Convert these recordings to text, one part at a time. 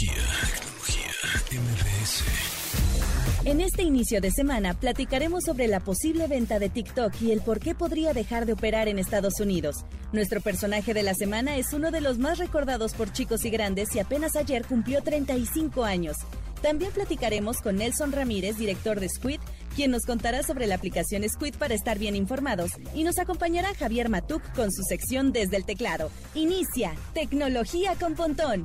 Tecnología, tecnología, MBS. En este inicio de semana platicaremos sobre la posible venta de TikTok y el por qué podría dejar de operar en Estados Unidos. Nuestro personaje de la semana es uno de los más recordados por chicos y grandes y apenas ayer cumplió 35 años. También platicaremos con Nelson Ramírez, director de Squid, quien nos contará sobre la aplicación Squid para estar bien informados. Y nos acompañará Javier Matuk con su sección Desde el Teclado. Inicia Tecnología con Pontón.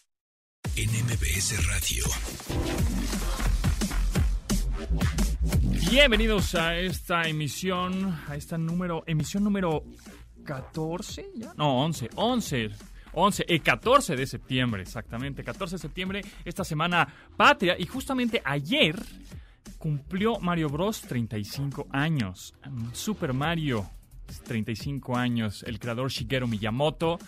en MBS Radio. Bienvenidos a esta emisión, a esta número, emisión número 14, ¿ya? No, 11, 11. 11, el 14 de septiembre, exactamente, 14 de septiembre, esta semana patria, y justamente ayer cumplió Mario Bros 35 años. Super Mario, 35 años, el creador Shigeru Miyamoto.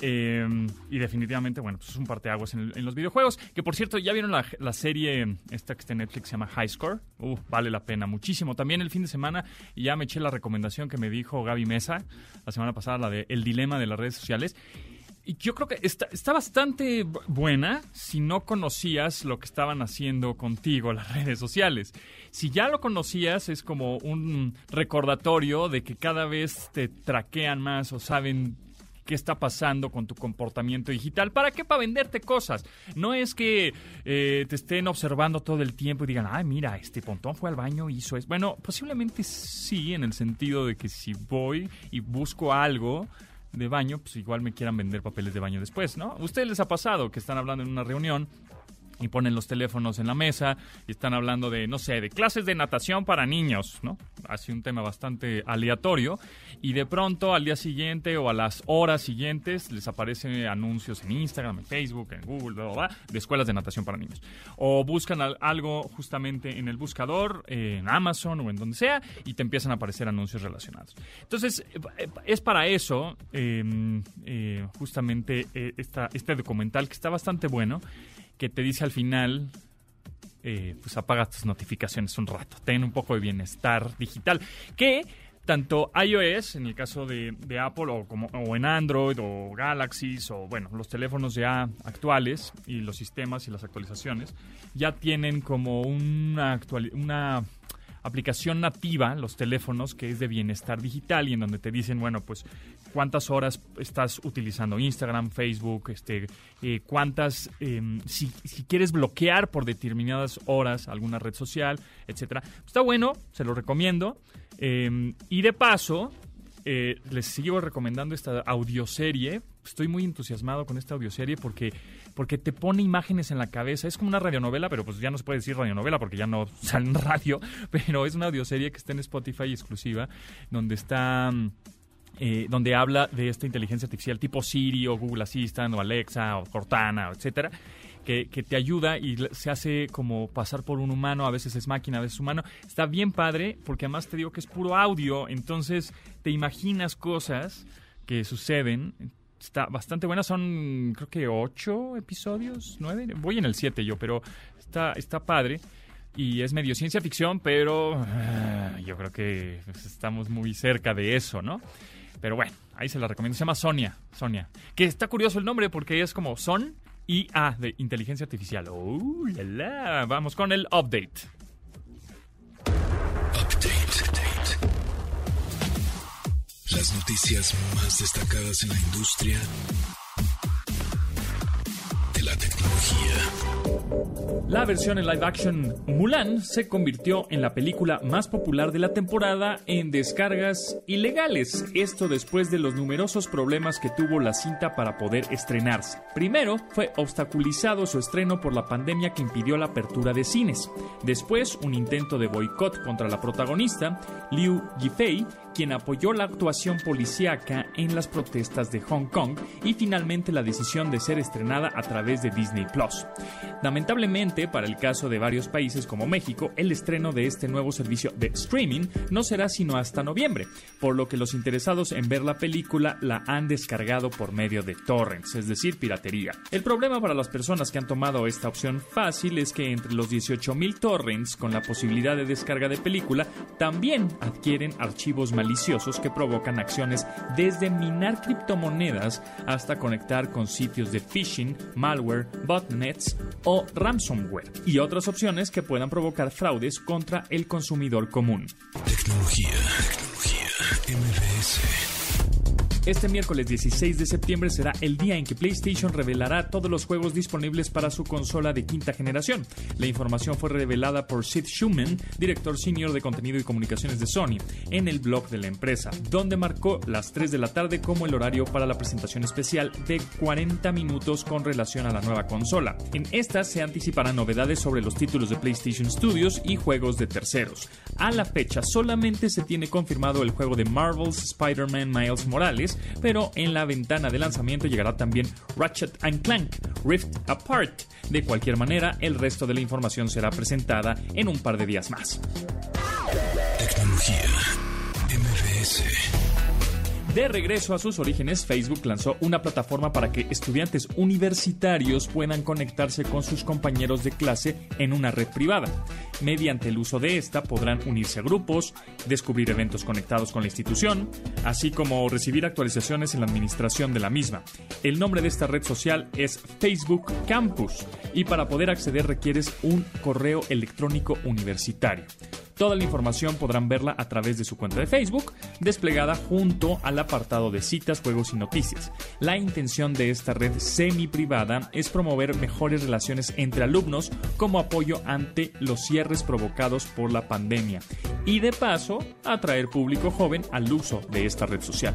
Eh, y definitivamente, bueno, pues es un parteaguas en, los videojuegos. Que por cierto, ya vieron la, la, serie, esta que está en Netflix, se llama High Score. Uh, vale la pena muchísimo. También el fin de semana, ya me eché la recomendación que me dijo Gaby Mesa la semana pasada, la de El dilema de las redes sociales. Y yo creo que está, está, bastante buena si no conocías lo que estaban haciendo contigo las redes sociales. Si ya lo conocías, es como un recordatorio de que cada vez te traquean más o saben qué está pasando con tu comportamiento digital. ¿Para qué? Para venderte cosas. No es que eh, te estén observando todo el tiempo y digan, ay, mira, este pontón fue al baño y hizo eso. Bueno, posiblemente sí, en el sentido de que si voy y busco algo de baño, pues igual me quieran vender papeles de baño después, ¿no? ¿A ustedes les ha pasado que están hablando en una reunión y ponen los teléfonos en la mesa y están hablando de, no sé, de clases de natación para niños, ¿no? Así un tema bastante aleatorio. Y de pronto al día siguiente o a las horas siguientes les aparecen anuncios en Instagram, en Facebook, en Google, de escuelas de natación para niños. O buscan algo justamente en el buscador, en Amazon o en donde sea, y te empiezan a aparecer anuncios relacionados. Entonces, es para eso eh, eh, justamente eh, esta, este documental que está bastante bueno que te dice al final, eh, pues apaga tus notificaciones un rato, ten un poco de bienestar digital, que tanto iOS, en el caso de, Apple, o, como, o en Android, o Galaxies, o bueno, los teléfonos ya actuales, y los sistemas y las actualizaciones, ya tienen como una, una aplicación nativa, los teléfonos, que es de bienestar digital y en donde te dicen, bueno, pues cuántas horas estás utilizando Instagram, Facebook, este, eh, cuántas, eh, si, quieres bloquear por determinadas horas alguna red social, etcétera. Está bueno, se lo recomiendo. Eh, y de paso, eh, les sigo recomendando esta audioserie. Estoy muy entusiasmado con esta audioserie porque, porque te pone imágenes en la cabeza. Es como una radionovela, pero pues ya no se puede decir radionovela porque ya no sale en radio. Pero es una audioserie que está en Spotify exclusiva, donde está... Eh, donde habla de esta inteligencia artificial tipo Siri o Google Assistant o Alexa o Cortana, etcétera, que, que, te ayuda y se hace como pasar por un humano, a veces es máquina, a veces humano. Está bien padre porque además te digo que es puro audio, entonces te imaginas cosas que suceden. Está bastante buena, son creo que ocho episodios, nueve, voy en el siete yo, pero está, está padre y es medio ciencia ficción, pero uh, yo creo que pues, estamos muy cerca de eso, ¿no? Pero bueno, ahí se la recomiendo. Se llama Sonia. Sonia. Que está curioso el nombre porque es como Son IA de inteligencia artificial. ¡Oh, la, la! Vamos con el. Update. update. Las noticias más destacadas en la industria de la tecnología. La versión en live action Mulan se convirtió en la película más popular de la temporada en descargas ilegales. Esto después de los numerosos problemas que tuvo la cinta para poder estrenarse. Primero, fue obstaculizado su estreno por la pandemia que impidió la apertura de cines. Después, un intento de boicot contra la protagonista, Liu Yifei, quien apoyó la actuación policíaca en las protestas de Hong Kong y finalmente la decisión de ser estrenada a través de Disney Plus. Lamentablemente, para el caso de varios países como México, el estreno de este nuevo servicio de streaming no será sino hasta noviembre, por lo que los interesados en ver la película la han descargado por medio de torrents, es decir, piratería. El problema para las personas que han tomado esta opción fácil es que entre los 18.000 torrents con la posibilidad de descarga de película, también adquieren archivos maliciosos que provocan acciones desde minar criptomonedas hasta conectar con sitios de phishing, malware, botnets o ransomware y otras opciones que puedan provocar fraudes contra el consumidor común. Este miércoles 16 de septiembre será el día en que PlayStation revelará todos los juegos disponibles para su consola de quinta generación. La información fue revelada por Sid Schumann, director senior de contenido y comunicaciones de Sony, en el blog de la empresa, donde marcó las 3 de la tarde como el horario para la presentación especial de 40 minutos con relación a la nueva consola. En esta se anticiparán novedades sobre los títulos de PlayStation Studios y juegos de terceros. A la fecha solamente se tiene confirmado el juego de Marvel's Spider-Man Miles Morales, pero en la ventana de lanzamiento llegará también Ratchet Clank Rift Apart. De cualquier manera, el resto de la información será presentada en un par de días más. Tecnología de regreso a sus orígenes, Facebook lanzó una plataforma para que estudiantes universitarios puedan conectarse con sus compañeros de clase en una red privada. Mediante el uso de esta podrán unirse a grupos, descubrir eventos conectados con la institución, así como recibir actualizaciones en la administración de la misma. El nombre de esta red social es Facebook Campus y para poder acceder requieres un correo electrónico universitario. Toda la información podrán verla a través de su cuenta de Facebook, desplegada junto al apartado de citas, juegos y noticias. La intención de esta red semi privada es promover mejores relaciones entre alumnos como apoyo ante los cierres provocados por la pandemia y de paso atraer público joven al uso de esta red social.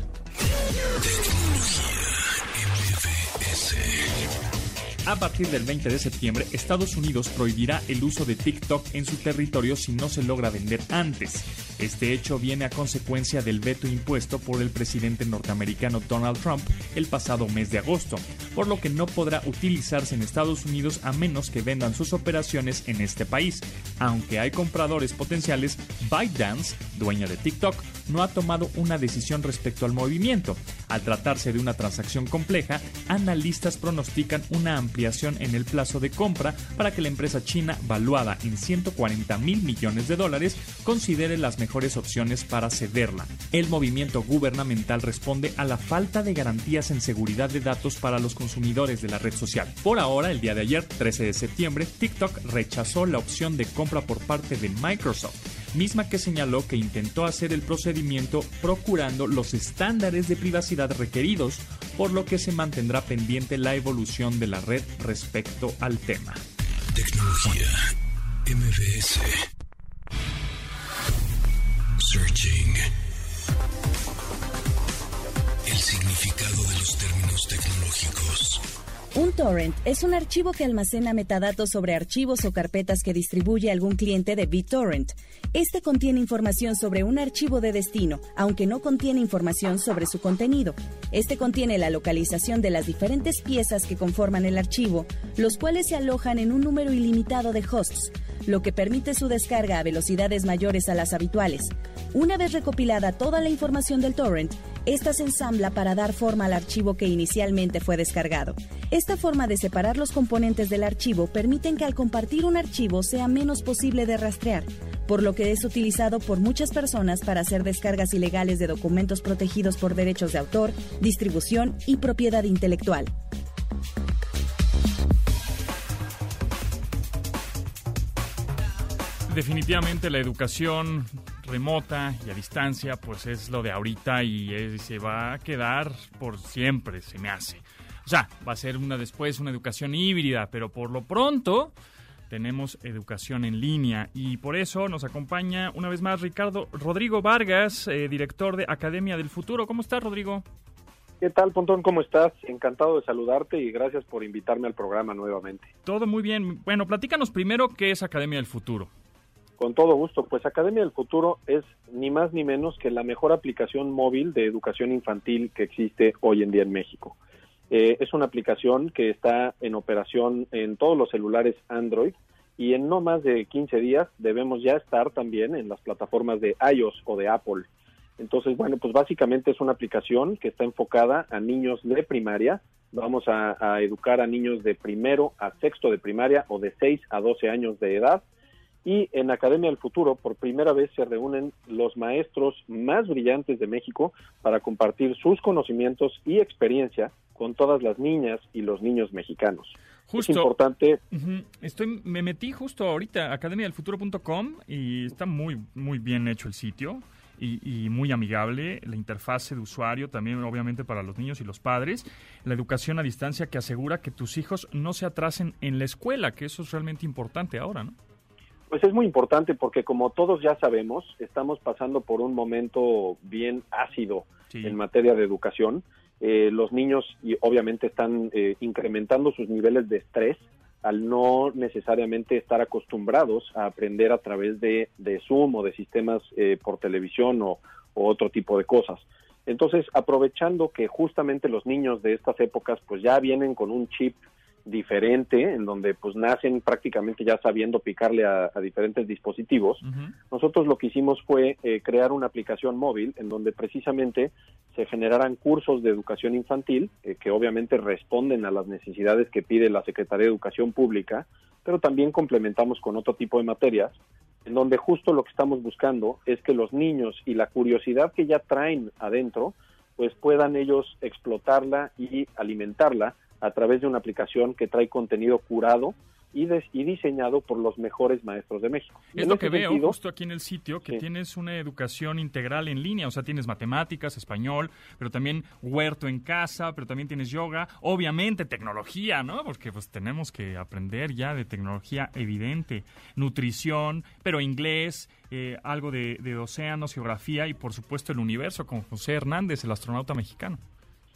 A partir del 20 de septiembre, Estados Unidos prohibirá el uso de TikTok en su territorio si no se logra vender antes. Este hecho viene a consecuencia del veto impuesto por el presidente norteamericano Donald Trump el pasado mes de agosto, por lo que no podrá utilizarse en Estados Unidos a menos que vendan sus operaciones en este país. Aunque hay compradores potenciales, ByteDance, dueña de TikTok, no ha tomado una decisión respecto al movimiento. Al tratarse de una transacción compleja, analistas pronostican una ampliación en el plazo de compra para que la empresa china, valuada en 140 mil millones de dólares, considere las mejores opciones para cederla. El movimiento gubernamental responde a la falta de garantías en seguridad de datos para los consumidores de la red social. Por ahora, el día de ayer, 13 de septiembre, TikTok rechazó la opción de compra por parte de Microsoft misma que señaló que intentó hacer el procedimiento procurando los estándares de privacidad requeridos, por lo que se mantendrá pendiente la evolución de la red respecto al tema. Tecnología MBS Searching El significado de los términos tecnológicos. Un torrent es un archivo que almacena metadatos sobre archivos o carpetas que distribuye algún cliente de BitTorrent. Este contiene información sobre un archivo de destino, aunque no contiene información sobre su contenido. Este contiene la localización de las diferentes piezas que conforman el archivo, los cuales se alojan en un número ilimitado de hosts, lo que permite su descarga a velocidades mayores a las habituales. Una vez recopilada toda la información del torrent, esta se ensambla para dar forma al archivo que inicialmente fue descargado. Esta forma de separar los componentes del archivo permiten que al compartir un archivo sea menos posible de rastrear, por lo que es utilizado por muchas personas para hacer descargas ilegales de documentos protegidos por derechos de autor, distribución y propiedad intelectual. Definitivamente la educación remota y a distancia, pues es lo de ahorita y se va a quedar por siempre, se me hace. O sea, va a ser una después una educación híbrida, pero por lo pronto tenemos educación en línea y por eso nos acompaña una vez más Ricardo Rodrigo Vargas, eh, director de Academia del Futuro. ¿Cómo estás, Rodrigo? ¿Qué tal, Pontón? ¿Cómo estás? Encantado de saludarte y gracias por invitarme al programa nuevamente. Todo muy bien. Bueno, platícanos primero qué es Academia del Futuro. Con todo gusto, pues Academia del Futuro es ni más ni menos que la mejor aplicación móvil de educación infantil que existe hoy en día en México. Eh, es una aplicación que está en operación en todos los celulares Android y en no más de 15 días debemos ya estar también en las plataformas de iOS o de Apple. Entonces, bueno, pues básicamente es una aplicación que está enfocada a niños de primaria. Vamos a, a educar a niños de primero a sexto de primaria o de 6 a 12 años de edad. Y en Academia del Futuro, por primera vez, se reúnen los maestros más brillantes de México para compartir sus conocimientos y experiencia con todas las niñas y los niños mexicanos. Justo. Es importante. Ujú. Estoy, me metí justo ahorita a academiadelfuturo.com y está muy, muy bien hecho el sitio y, y muy amigable. La interfase de usuario también, obviamente, para los niños y los padres. La educación a distancia que asegura que tus hijos no se atrasen en la escuela, que eso es realmente importante ahora, ¿no? Pues es muy importante porque como todos ya sabemos, estamos pasando por un momento bien ácido Sí. en materia de educación. Eh, los niños y obviamente están eh, incrementando sus niveles de estrés al no necesariamente estar acostumbrados a aprender a través de, de Zoom o de sistemas eh, por televisión o, o otro tipo de cosas. Entonces, aprovechando que justamente los niños de estas épocas pues ya vienen con un chip diferente, en donde pues nacen prácticamente ya sabiendo picarle a, a diferentes dispositivos, nosotros lo que hicimos fue eh, crear una aplicación móvil en donde precisamente se generaran cursos de educación infantil eh, que obviamente responden a las necesidades que pide la Secretaría de Educación Pública, pero también complementamos con otro tipo de materias en donde justo lo que estamos buscando es que los niños y la curiosidad que ya traen adentro, pues puedan ellos explotarla y alimentarla a través de una aplicación que trae contenido curado y, des- y diseñado por los mejores maestros de México. Es En lo que veo sentido, justo aquí en el sitio, que Sí. tienes una educación integral en línea, o sea, tienes matemáticas, español, pero también huerto en casa, pero también tienes yoga, obviamente tecnología, ¿no? Porque pues tenemos que aprender ya de tecnología evidente, nutrición, pero inglés, eh, algo de, de océanos, geografía y por supuesto el universo con José Hernández, el astronauta mexicano.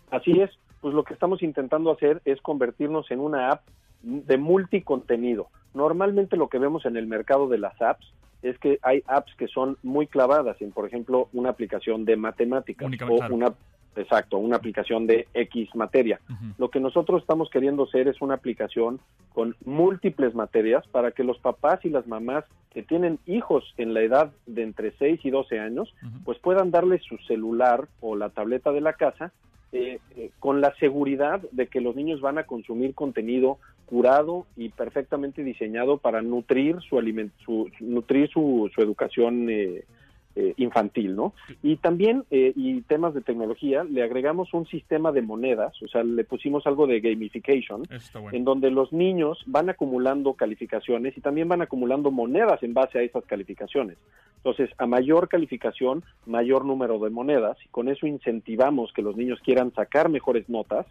Así es, pues lo que estamos intentando hacer es convertirnos en una app de multicontenido. Normalmente lo que vemos en el mercado de las apps es que hay apps que son muy clavadas en, por ejemplo, una aplicación de matemáticas o claro. una exacto, una aplicación de X materia. Lo que nosotros estamos queriendo hacer es una aplicación con múltiples materias para que los papás y las mamás que tienen hijos en la edad de entre 6 y 12 años, pues puedan darles su celular o la tableta de la casa eh, eh, con la seguridad de que los niños van a consumir contenido curado y perfectamente diseñado para nutrir su aliment su, nutrir su, su educación eh, eh, infantil, ¿no? Y también, eh, y temas de tecnología, le agregamos un sistema de monedas, o sea, le pusimos algo de gamification, bueno. en donde los niños van acumulando calificaciones y también van acumulando monedas en base a esas calificaciones. Entonces, a mayor calificación, mayor número de monedas, y con eso incentivamos que los niños quieran sacar mejores notas.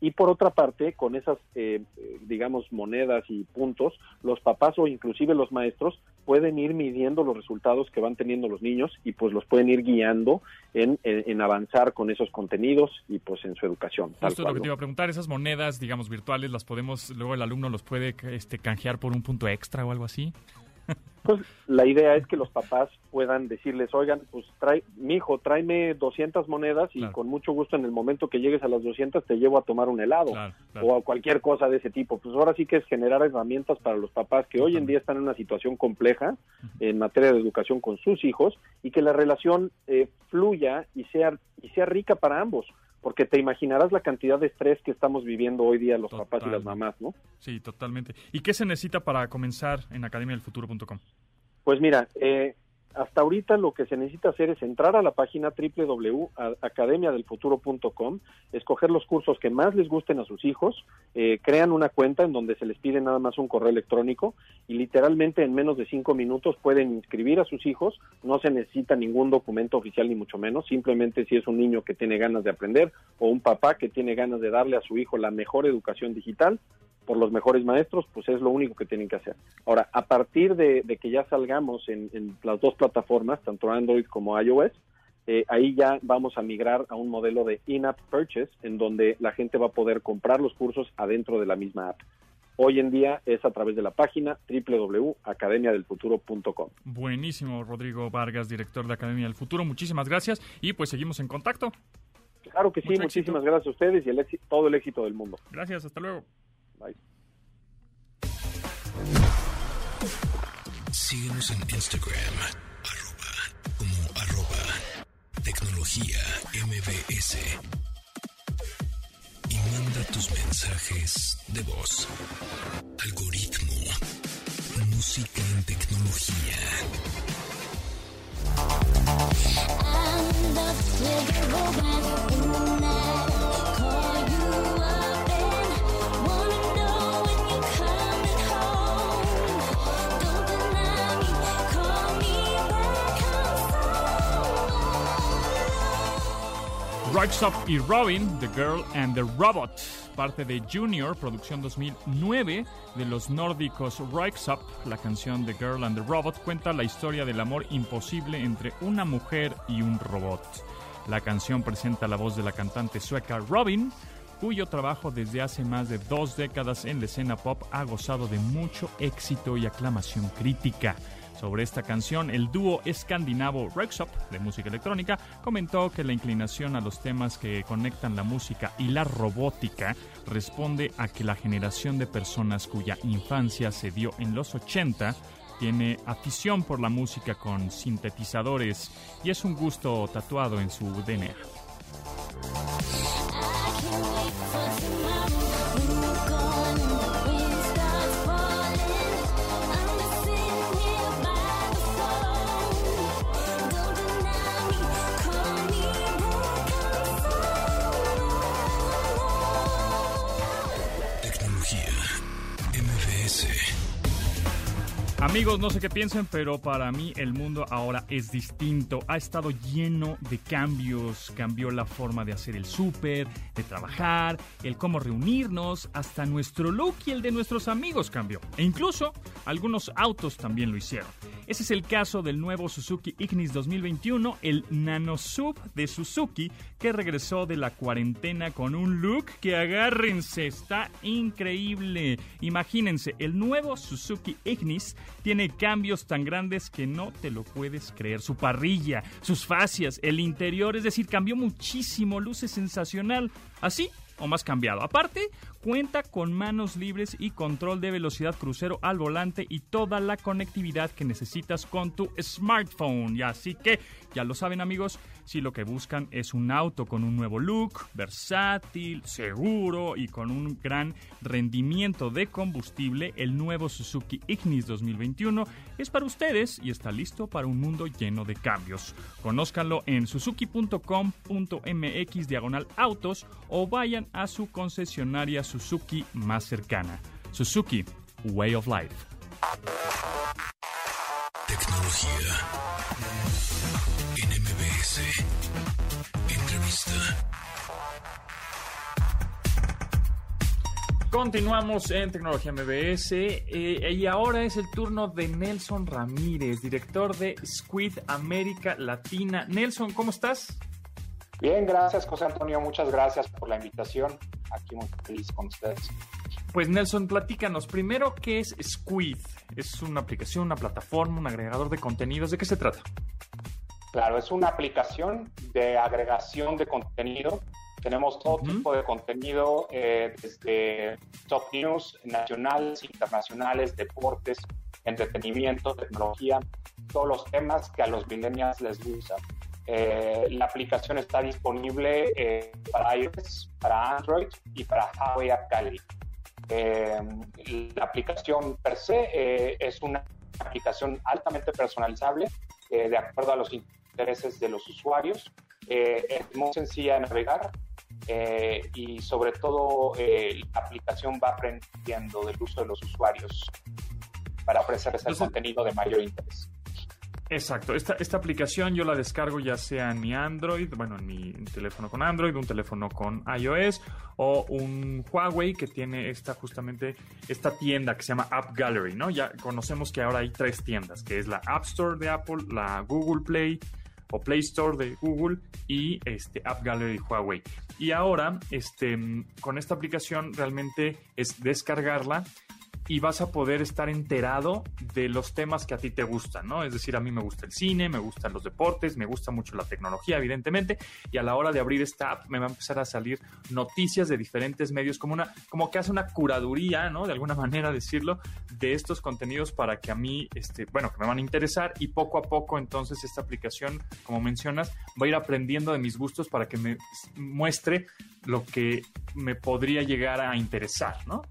Y por otra parte, con esas, eh, digamos, monedas y puntos, los papás o inclusive los maestros pueden ir midiendo los resultados que van teniendo los niños y pues los pueden ir guiando en, en- en avanzar con esos contenidos y pues en su educación. tal Justo lo cual, que te iba a preguntar, esas monedas, digamos, virtuales, las podemos, luego el alumno los puede este, canjear por un punto extra o algo así. Pues la idea es que los papás puedan decirles, oigan, pues trae, mi hijo, tráeme 200 monedas y Claro. con mucho gusto en el momento que llegues a las 200 te llevo a tomar un helado Claro, claro. o a cualquier cosa de ese tipo. Pues ahora sí que es generar herramientas para los papás que hoy en día están en una situación compleja en materia de educación con sus hijos y que la relación eh, fluya y sea, y sea rica para ambos. Porque te imaginarás la cantidad de estrés que estamos viviendo hoy día los papás y las mamás, ¿no? Sí, totalmente. ¿Y qué se necesita para comenzar en academiadelfuturo.com? Pues mira, eh, hasta ahorita lo que se necesita hacer es entrar a la página www.academiadelfuturo.com, escoger los cursos que más les gusten a sus hijos, eh, crean una cuenta en donde se les pide nada más un correo electrónico y literalmente en menos de cinco minutos pueden inscribir a sus hijos, no se necesita ningún documento oficial ni mucho menos, simplemente si es un niño que tiene ganas de aprender o un papá que tiene ganas de darle a su hijo la mejor educación digital, por los mejores maestros, pues es lo único que tienen que hacer. Ahora, a partir de, de que ya salgamos en, en las dos plataformas, tanto Android como iOS, eh, ahí ya vamos a migrar a un modelo de in-app purchase, en donde la gente va a poder comprar los cursos adentro de la misma app. hoy en día es a través de la página www.academiadelfuturo.com. Buenísimo, Rodrigo Vargas, director de Academia del Futuro. Muchísimas gracias y pues seguimos en contacto. Claro que sí, muchísimas gracias a ustedes y el todo el éxito del mundo. Gracias, hasta luego. Bye. Síguenos en Instagram, arroba, como arroba, tecnología MBS. Y manda tus mensajes de voz. Algoritmo, música en tecnología. Up y Robin, The Girl and the Robot, parte de Junior, producción 2009 de los nórdicos Up. La canción The Girl and the Robot cuenta la historia del amor imposible entre una mujer y un robot. La canción presenta la voz de la cantante sueca Robin, cuyo trabajo desde hace más de dos décadas en la escena pop ha gozado de mucho éxito y aclamación crítica. Sobre esta canción, el dúo escandinavo Rexop de música electrónica comentó que la inclinación a los temas que conectan la música y la robótica responde a que la generación de personas cuya infancia se dio en los 80 tiene afición por la música con sintetizadores y es un gusto tatuado en su DNA. Amigos, no sé qué piensen, pero para mí el mundo ahora es distinto. Ha estado lleno de cambios. Cambió la forma de hacer el súper, de trabajar, el cómo reunirnos, hasta nuestro look y el de nuestros amigos cambió. E incluso algunos autos también lo hicieron. Ese es el caso del nuevo Suzuki Ignis 2021, el Nano Sub de Suzuki, que regresó de la cuarentena con un look que agárrense, está increíble. Imagínense, el nuevo Suzuki Ignis tiene cambios tan grandes que no te lo puedes creer. Su parrilla, sus fascias, el interior, es decir, cambió muchísimo, luce sensacional. Así o más cambiado. Aparte, cuenta con manos libres y control de velocidad crucero al volante y toda la conectividad que necesitas con tu smartphone. Y así que, ya lo saben amigos, si lo que buscan es un auto con un nuevo look, versátil, seguro y con un gran rendimiento de combustible, el nuevo Suzuki Ignis 2021 es para ustedes y está listo para un mundo lleno de cambios. Conózcanlo en suzuki.com.mx diagonal autos o vayan a su concesionaria Suzuki más cercana. Suzuki, Way of Life. Tecnología Entrevista. Continuamos en Tecnología MBS eh, y ahora es el turno de Nelson Ramírez, director de Squid América Latina. Nelson, ¿cómo estás? Bien, gracias José Antonio, muchas gracias por la invitación. Aquí muy feliz con ustedes. Pues Nelson, platícanos primero qué es Squid. ¿Es una aplicación, una plataforma, un agregador de contenidos? ¿De qué se trata? Claro, es una aplicación de agregación de contenido. Tenemos todo tipo de contenido, eh, desde top news nacionales, internacionales, deportes, entretenimiento, tecnología, todos los temas que a los millennials les gustan. Eh, la aplicación está disponible eh, para iOS, para Android y para Huawei App Gallery. la aplicación per se es una aplicación altamente personalizable de acuerdo a los intereses de los usuarios. Eh, es muy sencilla de navegar eh, y sobre todo eh, la aplicación va aprendiendo del uso de los usuarios para ofrecerles el contenido de mayor interés. Exacto, esta, esta aplicación yo la descargo ya sea en mi Android, bueno, en mi teléfono con Android, un teléfono con iOS o un Huawei que tiene esta justamente esta tienda que se llama App Gallery, ¿no? Ya conocemos que ahora hay tres tiendas, que es la App Store de Apple, la Google Play o Play Store de Google y este, App Gallery de Huawei. Y ahora, este, con esta aplicación realmente es descargarla y vas a poder estar enterado de los temas que a ti te gustan, ¿no? Es decir, a mí me gusta el cine, me gustan los deportes, me gusta mucho la tecnología, evidentemente, y a la hora de abrir esta app me va a empezar a salir noticias de diferentes medios, como una, como que hace una curaduría, ¿no? De alguna manera decirlo, de estos contenidos para que a mí, este, bueno, que me van a interesar y poco a poco entonces esta aplicación, como mencionas, va a ir aprendiendo de mis gustos para que me muestre lo que me podría llegar a interesar, ¿no?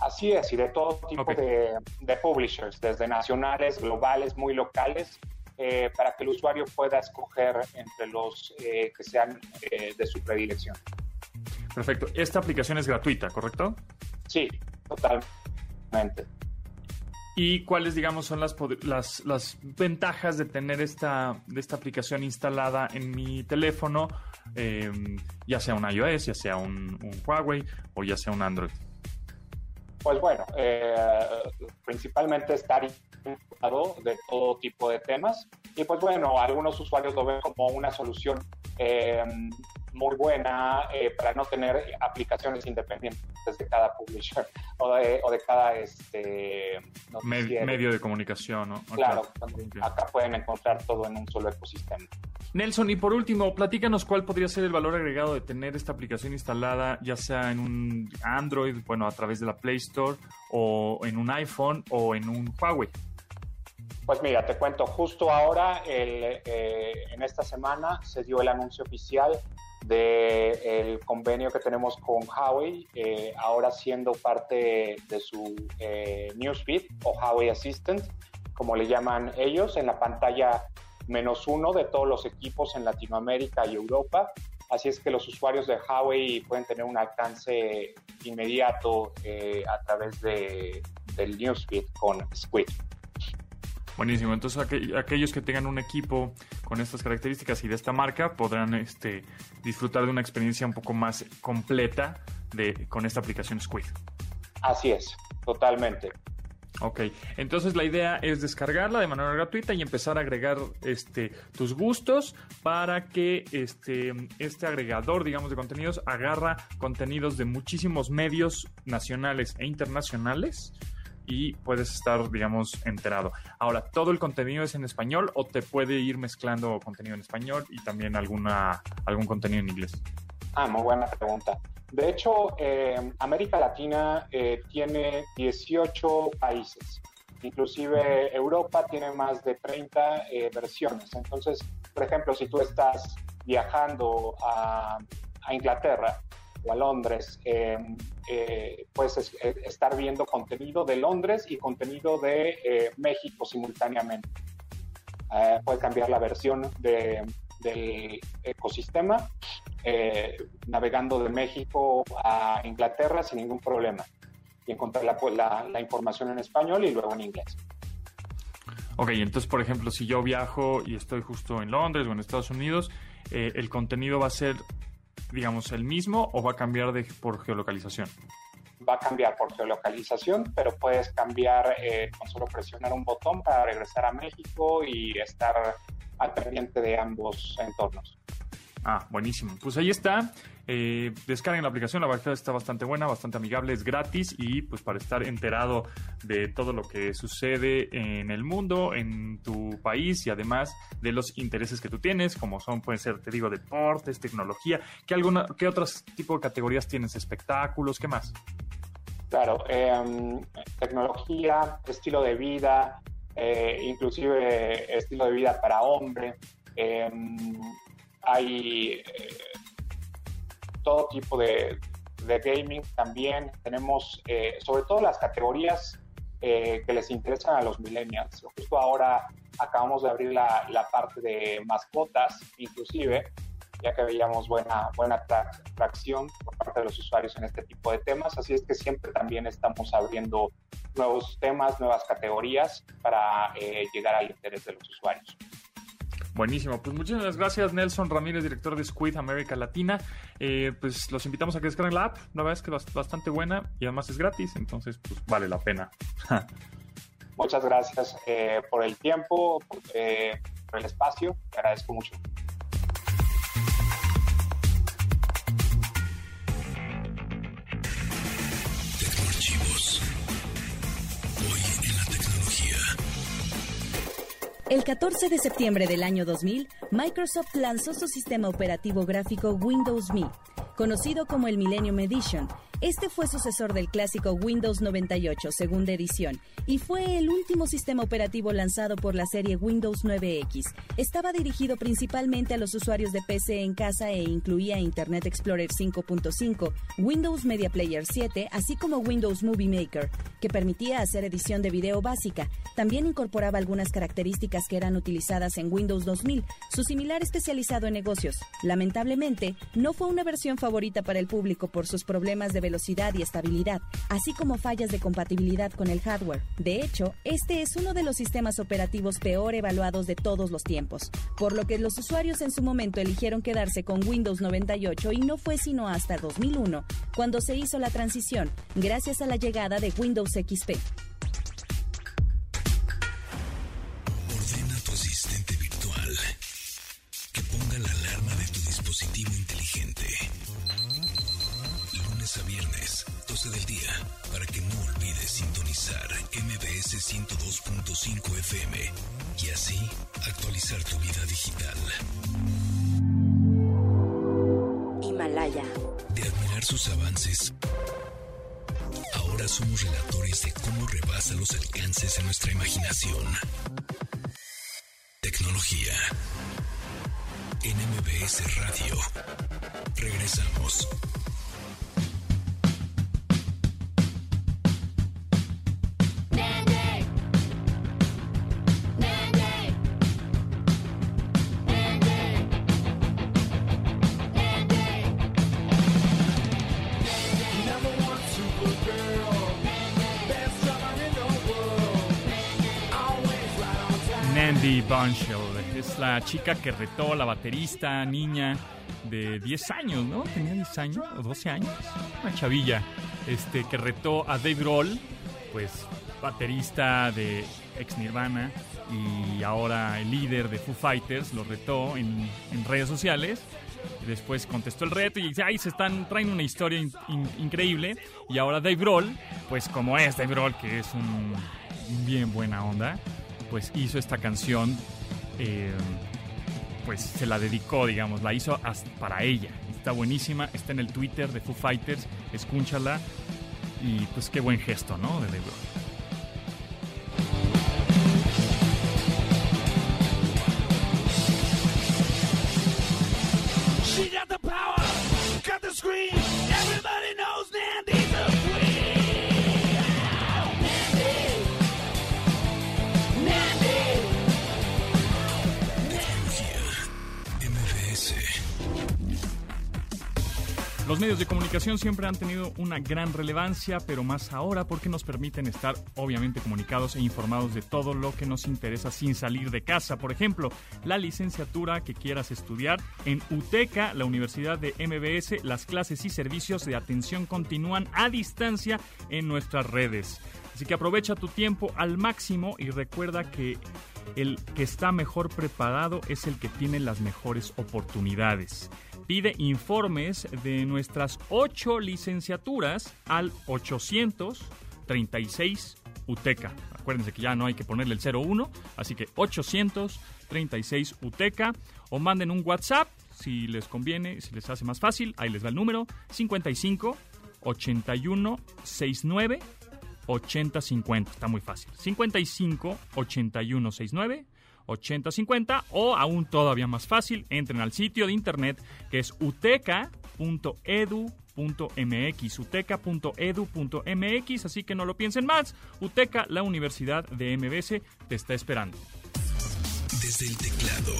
Así es, y de todo tipo de, publishers, desde nacionales, globales, muy locales, eh, para que el usuario pueda escoger entre los eh, que sean eh, de su predilección. Perfecto. Esta aplicación es gratuita, ¿correcto? Sí, totalmente. ¿Y cuáles, digamos, son las, las, las, ventajas de tener esta, de esta aplicación instalada en mi teléfono, ya sea un iOS, ya sea un Huawei o ya sea un Android? Pues bueno, eh, principalmente estar informado de todo tipo de temas. Y pues bueno, algunos usuarios lo ven como una solución eh, muy buena eh, para no tener aplicaciones independientes de cada publisher o de, o de cada este, medio de comunicación. ¿no? Claro, acá pueden encontrar todo en un solo ecosistema. Nelson, y por último, platícanos cuál podría ser el valor agregado de tener esta aplicación instalada, ya sea en un Android, bueno, a través de la Play Store, o en un iPhone, o en un Huawei. Pues mira, te cuento, justo ahora, eh, en esta semana, se dio el anuncio oficial del convenio que tenemos con Huawei, eh, ahora siendo parte de su eh, Newsfeed o Huawei Assistant, como le llaman ellos, en la pantalla menos uno de todos los equipos en Latinoamérica y Europa. Así es que los usuarios de Huawei pueden tener un alcance inmediato a través de, del Newsfeed con Squid. Buenísimo. Entonces aquellos que tengan un equipo con estas características y de esta marca podrán este, disfrutar de una experiencia un poco más completa de, con esta aplicación Squid. Así es, totalmente. Ok, entonces la idea es descargarla de manera gratuita y empezar a agregar este, tus gustos para que este, este agregador, digamos, de contenidos agarra contenidos de muchísimos medios nacionales e internacionales y puedes estar, digamos, enterado. Ahora, ¿todo el contenido es en español o te puede ir mezclando contenido en español y también alguna, algún contenido en inglés? Ah, muy buena pregunta. De hecho, eh, América Latina eh, tiene 18 países. Inclusive Europa tiene más de 30 eh, versiones. Entonces, por ejemplo, si tú estás viajando a, a Inglaterra a Londres, em, eh, puedes eh, estar viendo contenido de Londres y contenido de eh, México simultáneamente. puedes cambiar la versión del ecosistema navegando de México a Inglaterra sin ningún problema y encontrar la, la información en español y luego en inglés. Ok, entonces, por ejemplo, si yo viajo y estoy justo en Londres o en Estados Unidos, el contenido va a ser digamos, el mismo o va a cambiar de, por geolocalización? Va a cambiar por geolocalización, pero puedes cambiar eh, con solo presionar un botón para regresar a México y estar al pendiente de ambos entornos. Ah, buenísimo. Pues ahí está. Eh, descarguen la aplicación, la verdad está bastante buena, bastante amigable, es gratis y pues para estar enterado de todo lo que sucede en el mundo, en tu país y además de los intereses que tú tienes, como son, pueden ser, te digo, deportes, tecnología, ¿qué, alguna, qué otros tipo de categorías tienes? ¿Espectáculos? ¿Qué más? Claro, em, tecnología, estilo de vida, eh, inclusive estilo de vida para hombre. Em, hay eh, todo tipo de, gaming también. Tenemos eh, sobre todo las categorías eh, que les interesan a los millennials. Justo ahora acabamos de abrir la, la parte de mascotas, inclusive, ya que veíamos buena, buena tracción por parte de los usuarios en este tipo de temas. Así es que siempre también estamos abriendo nuevos temas, nuevas categorías para llegar al interés de los usuarios. Buenísimo, pues muchísimas gracias Nelson Ramírez, director de Squid América Latina. Eh, pues los invitamos a que descarguen la app, la verdad es que es bastante buena y además es gratis, entonces pues vale la pena. Muchas gracias eh, por el tiempo. Eh, el espacio. Te agradezco mucho. El 14 de septiembre del año 2000, Microsoft lanzó su sistema operativo gráfico Windows Me, conocido como el Millennium Edition, este fue sucesor del clásico Windows 98, segunda edición, y fue el último sistema operativo lanzado por la serie Windows 9X. Estaba dirigido principalmente a los usuarios de PC en casa e incluía Internet Explorer 5.5, Windows Media Player 7, así como Windows Movie Maker, que permitía hacer edición de video básica. También incorporaba algunas características que eran utilizadas en Windows 2000, su similar especializado en negocios. Lamentablemente, no fue una versión favorita para el público por sus problemas de velocidad y estabilidad, así como fallas de compatibilidad con el hardware. De hecho, este es uno de los sistemas operativos peor evaluados de todos los tiempos, por lo que los usuarios en su momento eligieron quedarse con Windows 98 y no fue sino hasta 2001 cuando se hizo la transición, gracias a la llegada de Windows XP. MBS 102.5 FM y así actualizar tu vida digital. Himalaya. De admirar sus avances, ahora somos relatores de cómo rebasa los alcances de nuestra imaginación. Tecnología. En MBS Radio. Regresamos. Es la chica que retó a la baterista, niña de 10 años, ¿no? Tenía 10 años o 12 años, una chavilla, este, que retó a Dave Grohl, pues baterista de ex Nirvana y ahora el líder de Foo Fighters, lo retó en, redes sociales. Después contestó el reto y ahí se están, traen una historia increíble. Y ahora Dave Grohl, pues como es Dave Grohl, que es un bien buena onda, pues hizo esta canción, eh, pues se la dedicó, digamos, la hizo para ella. Está buenísima, está en el Twitter de Foo Fighters, escúchala y pues qué buen gesto, ¿no? De Los medios de comunicación siempre han tenido una gran relevancia, pero más ahora porque nos permiten estar obviamente comunicados e informados de todo lo que nos interesa sin salir de casa. Por ejemplo, la licenciatura que quieras estudiar en UTECA, la Universidad de MBS, las clases y servicios de atención continúan a distancia en nuestras redes. Así que aprovecha tu tiempo al máximo y recuerda que el que está mejor preparado es el que tiene las mejores oportunidades pide informes de nuestras ocho licenciaturas al 836 UTECA. Acuérdense que ya no hay que ponerle el 01, así que 836 UTECA o manden un WhatsApp si les conviene, si les hace más fácil, ahí les va el número 55 81 69 8050. Está muy fácil. 55 81 69 8050 o aún todavía más fácil, entren al sitio de internet que es uteca.edu.mx, uteca.edu.mx, así que no lo piensen más. Uteca, la Universidad de MBS, te está esperando. Desde el teclado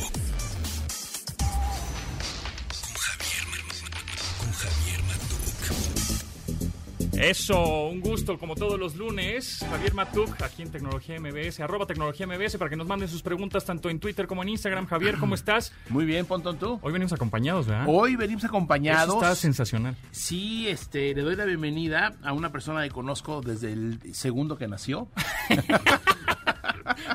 Eso, un gusto como todos los lunes. Javier Matuk, aquí en Tecnología MBS, arroba Tecnología MBS, para que nos manden sus preguntas tanto en Twitter como en Instagram. Javier, ¿cómo estás? Muy bien, Pontón, ¿tú? Hoy venimos acompañados, ¿verdad? Hoy venimos acompañados. está sensacional. Sí, este, le doy la bienvenida a una persona que conozco desde el segundo que nació.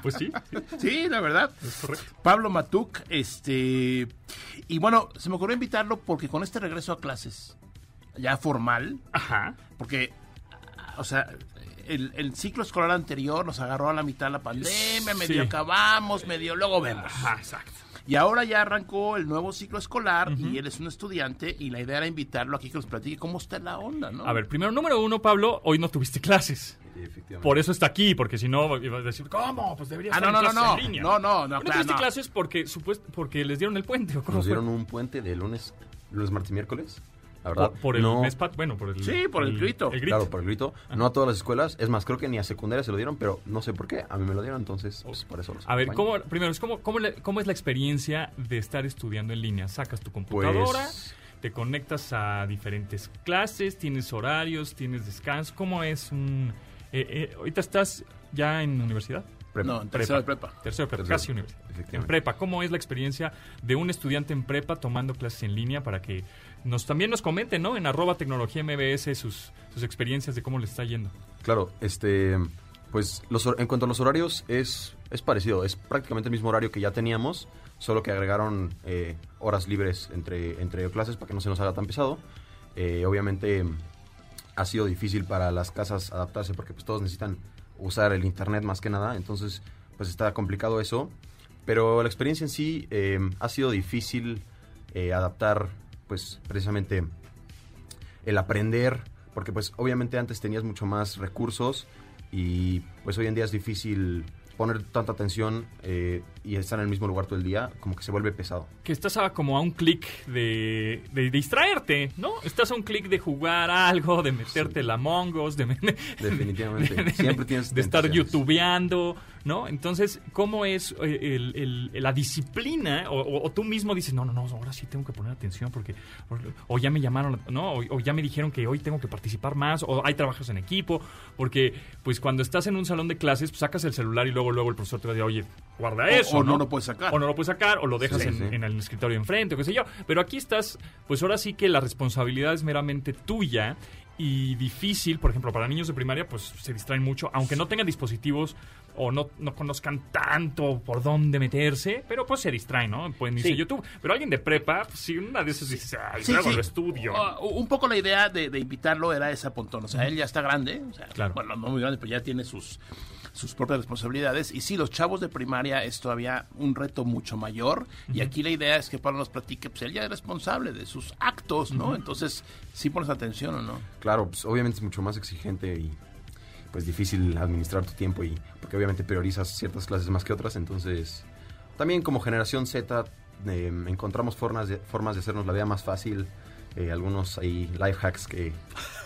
Pues sí, sí, Sí, la verdad. es correcto. Pablo Matuk, este... Y bueno, se me ocurrió invitarlo porque con este regreso a clases, ya formal, Ajá. porque, o sea, el, el ciclo escolar anterior nos agarró a la mitad de la pandemia, medio Sí. acabamos, medio luego vemos. Ajá, exacto. Y ahora ya arrancó el nuevo ciclo escolar y él es un estudiante y la idea era invitarlo aquí que nos platique cómo está la onda, ¿no? A ver, primero, número uno, Pablo, hoy no tuviste clases. Efectivamente. Por eso está aquí, porque si no, iba a decir, ¿cómo? Pues debería Ah, estar no, en no, clases no, en línea. no, no, no, ¿No claro, tuviste no. clases porque, supuest- porque les dieron el puente? ¿o cómo Nos fue? dieron un puente de lunes, lunes, martes y miércoles. La verdad, Por, por el no, mes pat- bueno, por el... Sí, por el grito. El grito. Claro, por el grito. No a todas las escuelas. Es más, creo que ni a secundaria se lo dieron, pero no sé por qué. A mí me lo dieron, entonces, pues, por eso los A ver. ¿cómo, primero, cómo, cómo, le- cómo es la experiencia de estar estudiando en línea? Sacas tu computadora, Pues- te conectas a diferentes clases, tienes horarios, tienes descanso. ¿Cómo es un...? eh, eh, ahorita estás ya en universidad. Prepa. No, en tercero de prepa. Tercero de prepa, Tercero, casi universidad. efectivamente. En prepa, ¿cómo es la experiencia de un estudiante en prepa tomando clases en línea para que nos también nos comenten, ¿no? En arroba tecnología MBS sus, sus experiencias de cómo les está yendo. Claro, este, pues los, en cuanto a los horarios es, es parecido, es prácticamente el mismo horario que ya teníamos, solo que agregaron eh, horas libres entre, entre clases para que no se nos haga tan pesado. Eh, obviamente ha sido difícil para las casas adaptarse porque pues todos necesitan usar el internet más que nada, entonces pues está complicado eso, pero la experiencia en sí eh, ha sido difícil adaptar pues precisamente el aprender, porque pues obviamente antes tenías mucho más recursos y pues hoy en día es difícil poner tanta atención eh, y estar en el mismo lugar todo el día, como que se vuelve pesado. Que estás a, como a un clic de, de distraerte, ¿no? Estás a un clic de jugar algo, de meterte la mongos, de, Definitivamente. de- Siempre tienes de estar youtubeando, ¿no? Entonces, ¿cómo es eh, el- el- la disciplina? O, o- o tú mismo dices, no, no, no, ahora sí tengo que poner atención porque, o, o ya me llamaron, ¿no? O, o ya me dijeron que hoy tengo que participar más, o hay trabajos en equipo, porque pues cuando estás en un salón de clases, pues, sacas el celular y luego, luego el profesor te va a decir, oye, guarda eso, o no lo puedes sacar. O no lo puedes sacar, o lo dejas Sí, en, sí. en el escritorio enfrente, o qué sé yo. Pero aquí estás, pues ahora sí que la responsabilidad es meramente tuya y difícil, por ejemplo, para niños de primaria, pues se distraen mucho, aunque no tengan dispositivos o no, no conozcan tanto por dónde meterse, pero pues se distraen, ¿no? Pueden irse Sí. a YouTube. Pero alguien de prepa, pues, si una de esas dices, ay, Sí, sí. lo estudio. Ah, un poco la idea de, de invitarlo era esa, Pontón. O sea, él ya está grande. O sea, Claro. Bueno, no muy grande, pero ya tiene sus, sus propias responsabilidades. Y sí, los chavos de primaria es todavía un reto mucho mayor. Y aquí la idea es que Pablo nos platique, pues él ya es responsable de sus actos, ¿no? Entonces, sí pones atención o no. Claro, pues obviamente es mucho más exigente y pues difícil administrar tu tiempo y porque obviamente priorizas ciertas clases más que otras, entonces también como generación Z eh, encontramos formas de, formas de hacernos la vida más fácil, eh, algunos hay life hacks que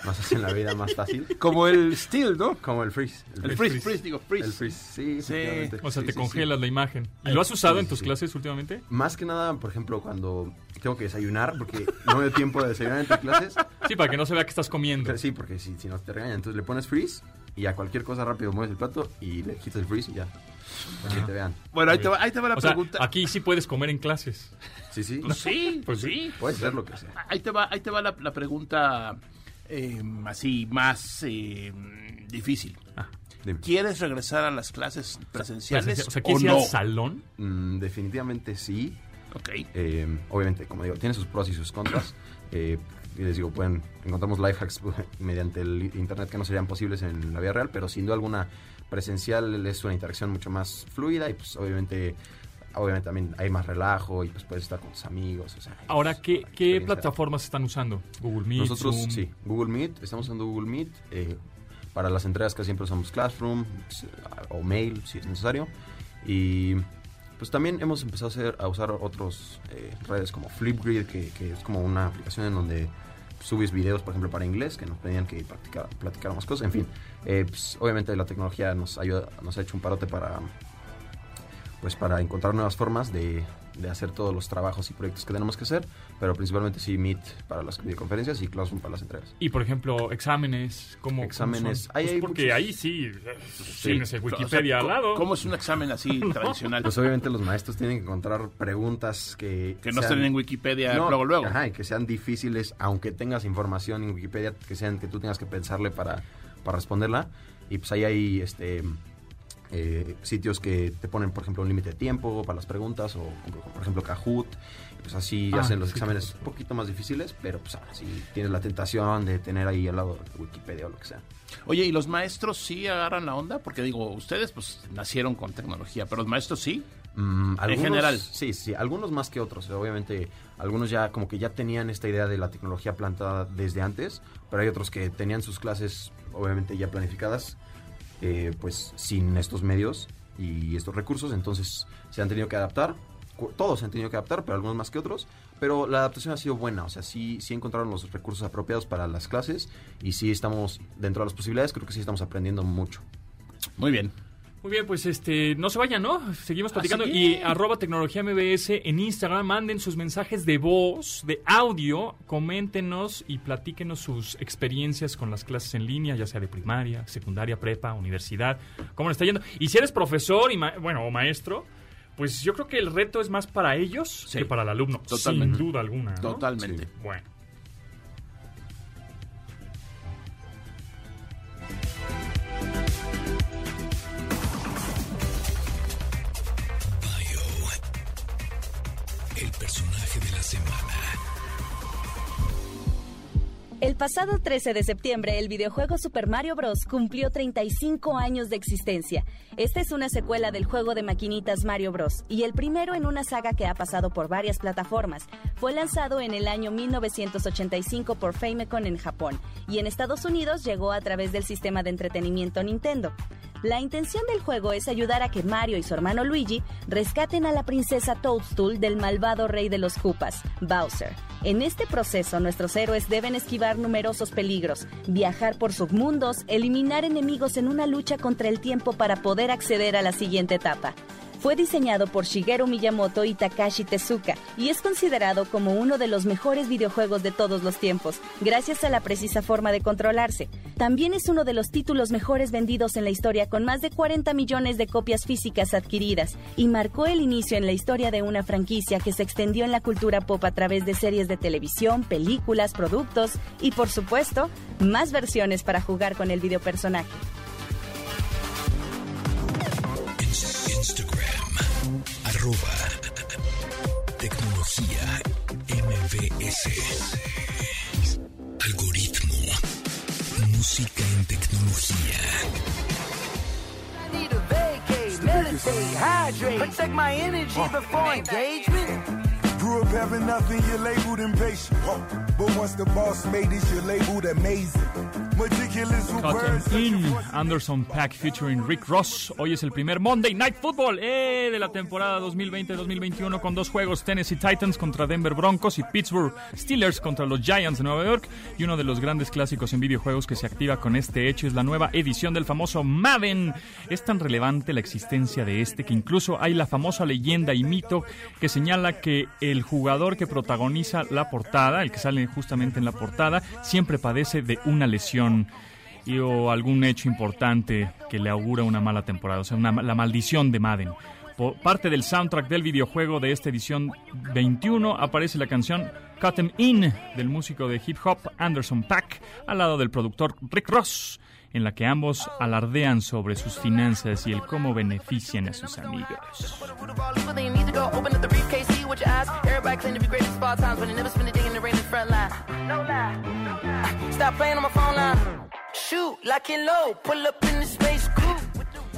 nos hacen la vida más fácil, Como el steel, ¿no? como el freeze. El freeze, freeze, digo, freeze. El freeze, sí, Sí. o sea, Sí, te sí, congelas sí. la imagen. ¿Y lo has usado Sí, en tus sí. clases últimamente? Más que nada, por ejemplo, cuando tengo que desayunar, porque no me dio tiempo de desayunar entre clases, Sí, para que no se vea que estás comiendo. Pero sí, porque si, si no te regañan, entonces le pones freeze y a cualquier cosa rápido mueves el plato y le quitas el freeze y ya. Para que te vean. Bueno, ahí te va, ahí te va la O sea, pregunta. aquí sí puedes comer en clases. Sí, sí. Pues sí, pues sí. Puedes hacer lo que sea. Ahí te va, ahí te va la, la pregunta eh, así más eh, difícil. Dime. ¿Quieres regresar a las clases presenciales O sea, o ¿quieres ir no? al salón? Mm, definitivamente sí. Ok. Eh, obviamente, como digo, tiene sus pros y sus contras. Eh, y les digo, pueden encontramos life hacks mediante el internet que no serían posibles en la vida real, pero sin duda alguna presencial es una interacción mucho más fluida y pues obviamente obviamente también hay más relajo y pues puedes estar con tus amigos. o sea, Ahora, ¿qué, qué plataformas están usando? Google Meet, Nosotros, Zoom? sí, Google Meet, estamos usando Google Meet. eh, para las entregas que siempre usamos Classroom pues, o Mail, si es necesario. Y pues también hemos empezado a, hacer, a usar otras redes como Flipgrid, que, que es como una aplicación en donde subes videos, por ejemplo, para inglés, que nos pedían que practicara, platicáramos cosas. En fin, eh, pues, obviamente la tecnología nos, ayuda, nos ha hecho un parote para, pues, para encontrar nuevas formas de, de hacer todos los trabajos y proyectos que tenemos que hacer, pero principalmente sí Meet para las videoconferencias y Classroom para las entregas. Y, por ejemplo, exámenes, ¿cómo, cómo Exámenes. son? Ahí Pues hay porque muchos- ahí sí, eh, tienes el O sea, Wikipedia al ¿cómo- lado. ¿Cómo es un examen así tradicional? Pues obviamente los maestros tienen que encontrar preguntas que... que no sean- estén en Wikipedia No, luego, luego. Ajá, y que sean difíciles, aunque tengas información en Wikipedia, que sean que tú tengas que pensarle para, para responderla. Y pues ahí hay este eh, sitios que te ponen, por ejemplo, un límite de tiempo para las preguntas, o por ejemplo Kahoot, pues así Ah, hacen los sí, exámenes un poquito más difíciles, pero pues ahora sí tienes la tentación de tener ahí al lado Wikipedia o lo que sea. Oye, ¿y los maestros sí agarran la onda? Porque digo, ustedes pues nacieron con tecnología, pero los maestros sí. Mm, algunos- general. Sí, sí, algunos más que otros. Obviamente, algunos ya como que ya tenían esta idea de la tecnología plantada desde antes, pero hay otros que tenían sus clases obviamente ya planificadas, eh, pues sin estos medios y estos recursos, entonces se han tenido que adaptar. Todos se han tenido que adaptar, pero algunos más que otros. Pero la adaptación ha sido buena, o sea, sí, sí encontraron los recursos apropiados para las clases y sí estamos, dentro de las posibilidades, creo que sí estamos aprendiendo mucho. Muy bien. Muy bien, pues este, no se vayan, ¿no? Seguimos platicando. Y arroba tecnología MBS en Instagram, manden sus mensajes de voz, de audio, coméntenos y platíquenos sus experiencias con las clases en línea, ya sea de primaria, secundaria, prepa, universidad, cómo le está yendo. Y si eres profesor y, ma- bueno, o maestro, pues yo creo que el reto es más para ellos Sí. que para el alumno, Totalmente. sin duda alguna. ¿no? Totalmente. Bueno. Semana. El pasado 13 de septiembre, el videojuego Super Mario Bros. cumplió 35 años de existencia. Esta es una secuela del juego de maquinitas Mario Bros. y el primero en una saga que ha pasado por varias plataformas. Fue lanzado en el año 1985 por Famicom en Japón y en Estados Unidos llegó a través del sistema de entretenimiento Nintendo. La intención del juego es ayudar a que Mario y su hermano Luigi rescaten a la princesa Toadstool del malvado rey de los Koopas, Bowser. En este proceso, nuestros héroes deben esquivar numerosos peligros, viajar por submundos, eliminar enemigos en una lucha contra el tiempo para poder acceder a la siguiente etapa. Fue diseñado por Shigeru Miyamoto y Takashi Tezuka y es considerado como uno de los mejores videojuegos de todos los tiempos, gracias a la precisa forma de controlarse. También es uno de los títulos mejores vendidos en la historia con más de 40 millones de copias físicas adquiridas y marcó el inicio en la historia de una franquicia que se extendió en la cultura pop a través de series de televisión, películas, productos y por supuesto, más versiones para jugar con el videopersonaje. Arroba. Tecnología. MBS. Algoritmo. Música en tecnología. need to vacate, meditate, hydrate, protect my energy before engagement. Grew up having nothing, you're labeled impatient. But once the boss made it, you're labeled amazing. Meticulous with Cotton words. In, Anderson Pack featuring Rick Ross. Hoy es el primer Monday Night Football eh, de la temporada 2020-2021 con dos juegos, Tennessee Titans contra Denver Broncos y Pittsburgh Steelers contra los Giants de Nueva York. Y uno de los grandes clásicos en videojuegos que se activa con este hecho es la nueva edición del famoso Madden. Es tan relevante la existencia de este que incluso hay la famosa leyenda y mito que señala que el jugador que protagoniza la portada, el que sale justamente en la portada, siempre padece de una lesión y, o algún hecho importante que le augura una mala temporada, o sea, una- la maldición de Madden. Por parte del soundtrack del videojuego de esta edición 21 aparece la canción Cut 'em In del músico de hip hop Anderson Pack al lado del productor Rick Ross, en la que ambos alardean sobre sus finanzas y el cómo benefician a sus amigos.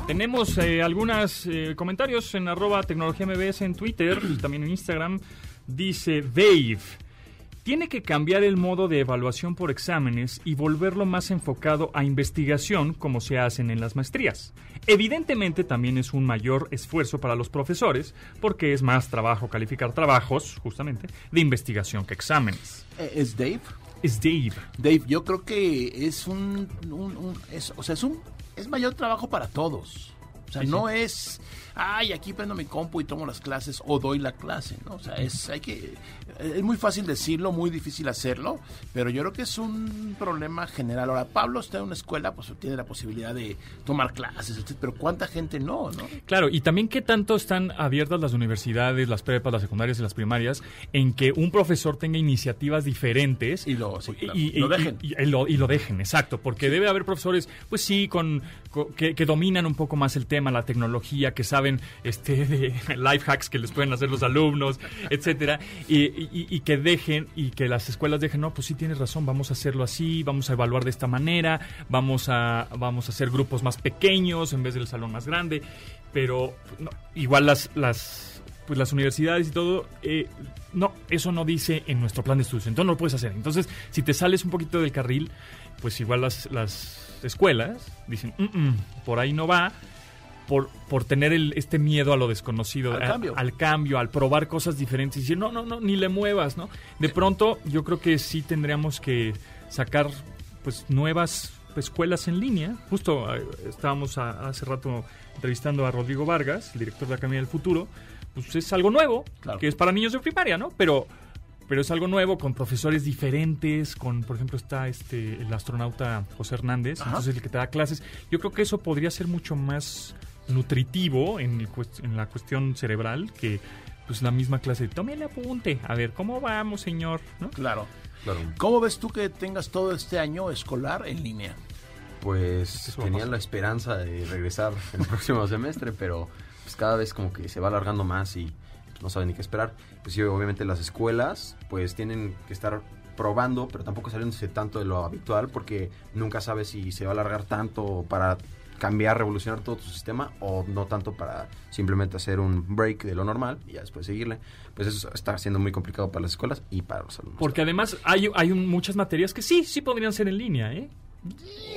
Tenemos eh, algunos comentarios en arroba tecnología MBS en Twitter y también en Instagram. Dice Dave, tiene que cambiar el modo de evaluación por exámenes y volverlo más enfocado a investigación como se hacen en las maestrías. Evidentemente también es un mayor esfuerzo para los profesores porque es más trabajo calificar trabajos, justamente, de investigación que exámenes. Eh, ¿Es Dave? Es Dave. Dave, yo creo que es un, un- un- es, o sea, es un es mayor trabajo para todos. O sea, Sí, sí. no es, ay, aquí prendo mi compu y tomo las clases o doy la clase, ¿no? O sea, es, hay que, es muy fácil decirlo, muy difícil hacerlo, pero yo creo que es un problema general. Ahora, Pablo está en una escuela, pues tiene la posibilidad de tomar clases, pero ¿cuánta gente no, no? Claro, y también qué tanto están abiertas las universidades, las prepas, las secundarias y las primarias en que un profesor tenga iniciativas diferentes Y lo- sí, claro. y, Lo dejen. Y, lo, y lo dejen, exacto, porque debe haber profesores, pues sí, con, con- que, que dominan un poco más el tema tema, la tecnología, que saben este de life hacks que les pueden hacer los alumnos, etcétera, y, que dejen y que las escuelas dejen, no, pues sí tienes razón, vamos a hacerlo así, vamos a evaluar de esta manera, vamos a vamos a hacer grupos más pequeños en vez del salón más grande, pero igual las las pues las universidades y todo, eh, no, eso no dice en nuestro plan de estudios, entonces no lo puedes hacer. Entonces, si te sales un poquito del carril, pues igual las, las escuelas dicen, "Mm, mm, por ahí no va, por, por tener el, este miedo a lo desconocido, Al a- cambio. al cambio, al probar cosas diferentes y decir, no, no, no, ni le muevas, ¿no? De pronto, yo creo que sí tendríamos que sacar, pues, nuevas escuelas en línea. Justo estábamos a- hace rato entrevistando a Rodrigo Vargas, el director de la Academia del Futuro. Pues es algo nuevo, Claro. que es para niños de primaria, ¿no? Pero pero es algo nuevo con profesores diferentes, con por ejemplo está este el astronauta José Hernández, Ajá. entonces el que te da clases. Yo creo que eso podría ser mucho más nutritivo en, el en la cuestión cerebral que pues la misma clase. Tome el apunte, a ver cómo vamos, señor, ¿no? Claro. Claro. ¿Cómo ves tú que tengas todo este año escolar en línea? Pues Eso tenía la esperanza de regresar el próximo semestre, pero pues cada vez como que se va alargando más y no saben ni qué esperar. Pues sí, obviamente las escuelas pues tienen que estar probando, pero tampoco saliéndose tanto de lo habitual porque nunca sabes si se va a alargar tanto para cambiar, revolucionar todo tu sistema o no tanto para simplemente hacer un break de lo normal y después seguirle. Pues eso está siendo muy complicado para las escuelas y para los alumnos. Porque además hay, hay un- muchas materias que sí, sí podrían ser en línea, ¿eh?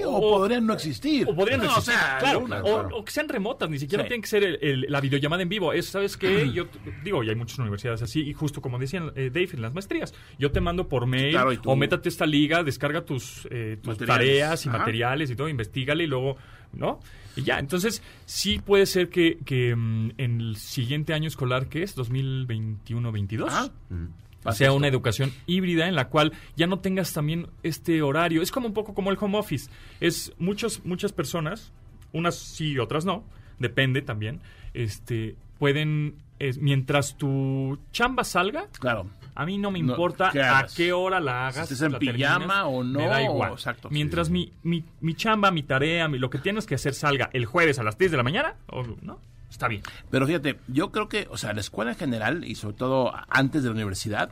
O, podrían no existir. O podrían no No, existir, o sea, claro, una- o, claro. o que sean remotas, ni siquiera Sí. tiene que ser el- el- la videollamada en vivo. Es, ¿sabes qué? Yo digo, y hay muchas universidades así, y justo como decían eh, Dave en las maestrías, yo te mando por mail, Claro, o métate esta liga, descarga tus, eh, tus tareas y Ajá. materiales y todo, investigale y luego, ¿no? Y ya, entonces sí puede ser que, que mm, en el siguiente año escolar, que es 2021-22, Ah, Mm. pasa sea una educación híbrida en la cual ya no tengas también este horario. Es como un poco como el home office. Es muchos, muchas personas, unas sí y otras no, depende también, este, pueden, es- mientras tu chamba salga, Claro. a mí no me No, importa ¿qué a qué hora la hagas. Si estés en pijama o no, Me da igual. exacto, Mientras sí. mi, mi, mi chamba, mi tarea, mi- lo que tienes que hacer salga el jueves a las 10 de la mañana, o, ¿no? Está bien. Pero fíjate, yo creo que, o sea, la escuela en general y sobre todo antes de la universidad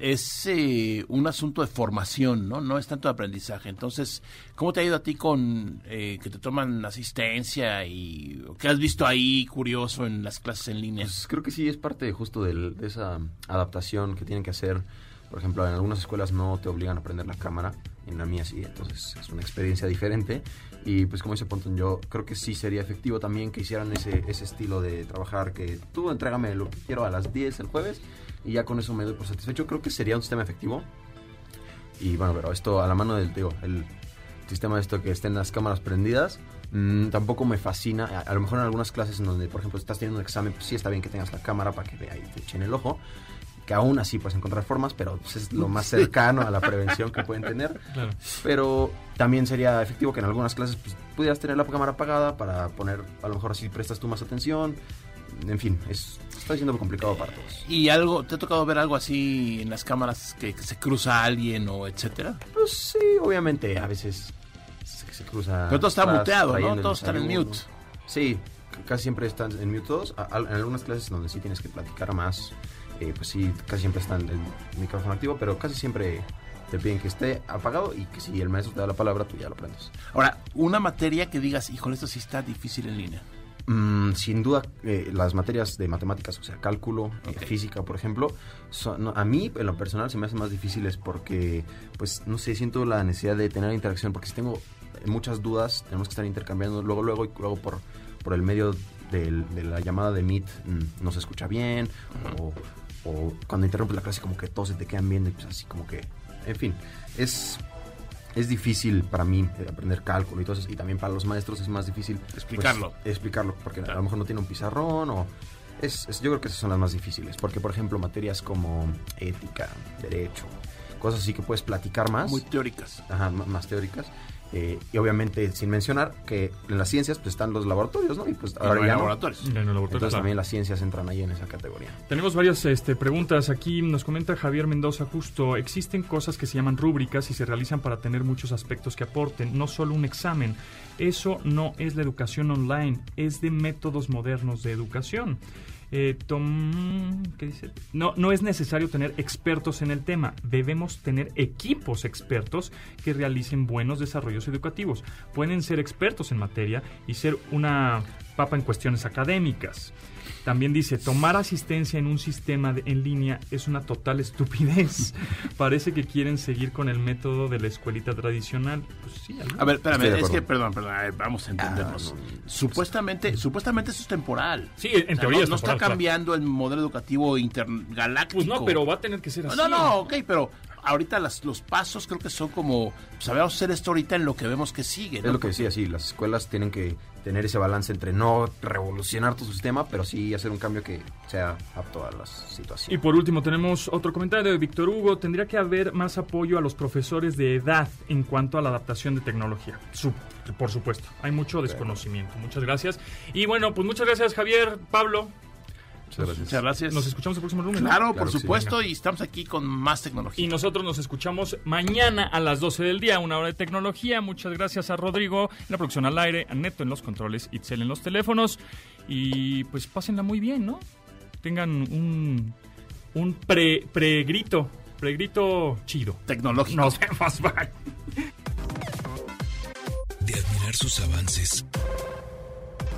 es eh, un asunto de formación, ¿no? No es tanto de aprendizaje. Entonces, ¿cómo te ha ido a ti con eh, que te toman asistencia y qué has visto ahí curioso en las clases en línea? Pues creo que sí es parte justo del- de esa adaptación que tienen que hacer. Por ejemplo, en algunas escuelas no te obligan a prender la cámara, en la mía sí, entonces es una experiencia diferente. Y pues como dice Ponton, yo creo que sí sería efectivo también que hicieran ese, ese estilo de trabajar, que tú entrégame lo que quiero a las 10 el jueves y ya con eso me doy por satisfecho. Creo que sería un sistema efectivo. Y bueno, pero esto a la mano del, digo, el sistema de esto que estén las cámaras prendidas, mm, tampoco me fascina. A, a lo mejor en algunas clases en donde, por ejemplo, estás teniendo un examen, pues sí está bien que tengas la cámara para que vea y te echen el ojo. Que aún así puedes encontrar formas, pero pues, es lo más cercano a la prevención que pueden tener. Claro. Pero también sería efectivo que en algunas clases pues, pudieras tener la cámara apagada para poner, a lo mejor así prestas tú más atención. En fin, es, está siendo complicado para todos. ¿Y algo, te ha tocado ver algo así en las cámaras que, que se cruza alguien o etcétera? Pues sí, obviamente, a veces se, se cruza. Pero todo está atrás, muteado, ¿no? Todos están en mute. Sí, casi siempre están en mute todos. En algunas clases donde sí tienes que platicar más, eh, pues sí, casi siempre está el micrófono activo, pero casi siempre te piden que esté apagado y que si el maestro te da la palabra, tú ya lo prendes. Ahora, una materia que digas, híjole, esto sí está difícil en línea. Mm, sin duda, eh, las materias de matemáticas, o sea, cálculo, eh, física, por ejemplo, son- no, a mí, en lo personal, se me hacen más difíciles porque, pues, no sé, siento la necesidad de tener interacción, porque si tengo muchas dudas, tenemos que estar intercambiando luego, luego, y luego por, por el medio del- de la llamada de Meet mm, no se escucha bien, o, o cuando interrumpes la clase como que todos se te quedan viendo y pues así como que, en fin, es... Es difícil para mí eh, aprender cálculo y todo eso, y también para los maestros es más difícil pues, Explicarlo. explicarlo, porque a lo mejor no tiene un pizarrón o... Es, es- yo creo que esas son las más difíciles, porque por ejemplo materias como ética, derecho, cosas así que puedes platicar más, Muy teóricas. ajá, más teóricas, Eh, y obviamente, sin mencionar que en las ciencias pues están los laboratorios, ¿no? Y pues ahora hay ya no. laboratorios. En el laboratorio, Entonces claro. también las ciencias entran ahí en esa categoría. Tenemos varias este, preguntas. Aquí nos comenta Javier Mendoza justo. Existen cosas que se llaman rúbricas y se realizan para tener muchos aspectos que aporten, no solo un examen. Eso no es la educación online, es de métodos modernos de educación. Eh, tom- ¿qué dice? No, no es necesario tener expertos en el tema, debemos tener equipos expertos que realicen buenos desarrollos educativos. Pueden ser expertos en materia y ser una papa en cuestiones académicas. También dice, tomar asistencia en un sistema de- en línea es una total estupidez. Parece que quieren seguir con el método de la escuelita tradicional. Pues sí, algo. A ver, espérame, es que, perdón, perdón, a ver, vamos a entendernos. supuestamente, supuestamente eso es temporal. Sí, en O sea, teoría no, es no temporal, está claro. cambiando el modelo educativo intergaláctico. Pues no, pero va a tener que ser así. No, no, ok, pero ahorita las, los pasos creo que son como, sabemos hacer esto ahorita en lo que vemos que sigue. Es lo que decía, sí, las escuelas tienen que tener ese balance entre no revolucionar tu sistema, pero sí hacer un cambio que sea apto a las Y situaciones. por último tenemos otro comentario de Víctor Hugo. Tendría que haber más apoyo a los profesores de edad en cuanto a la adaptación de tecnología. Su- por supuesto, hay mucho desconocimiento. Muchas gracias. Y bueno, pues muchas gracias Javier, Pablo. Muchas gracias. Muchas gracias. Nos escuchamos el próximo lunes. Claro, Claro por sí. supuesto, y estamos aquí con más tecnología. Y nosotros nos escuchamos mañana a las 12 del día, una hora de tecnología. Muchas gracias a Rodrigo en la producción al aire, a Neto en los controles, Itzel en los teléfonos. Y pues pásenla muy bien, ¿no? Tengan un, un pre, pregrito, pregrito chido. Tecnológico. Nos vemos, bye. De admirar sus avances,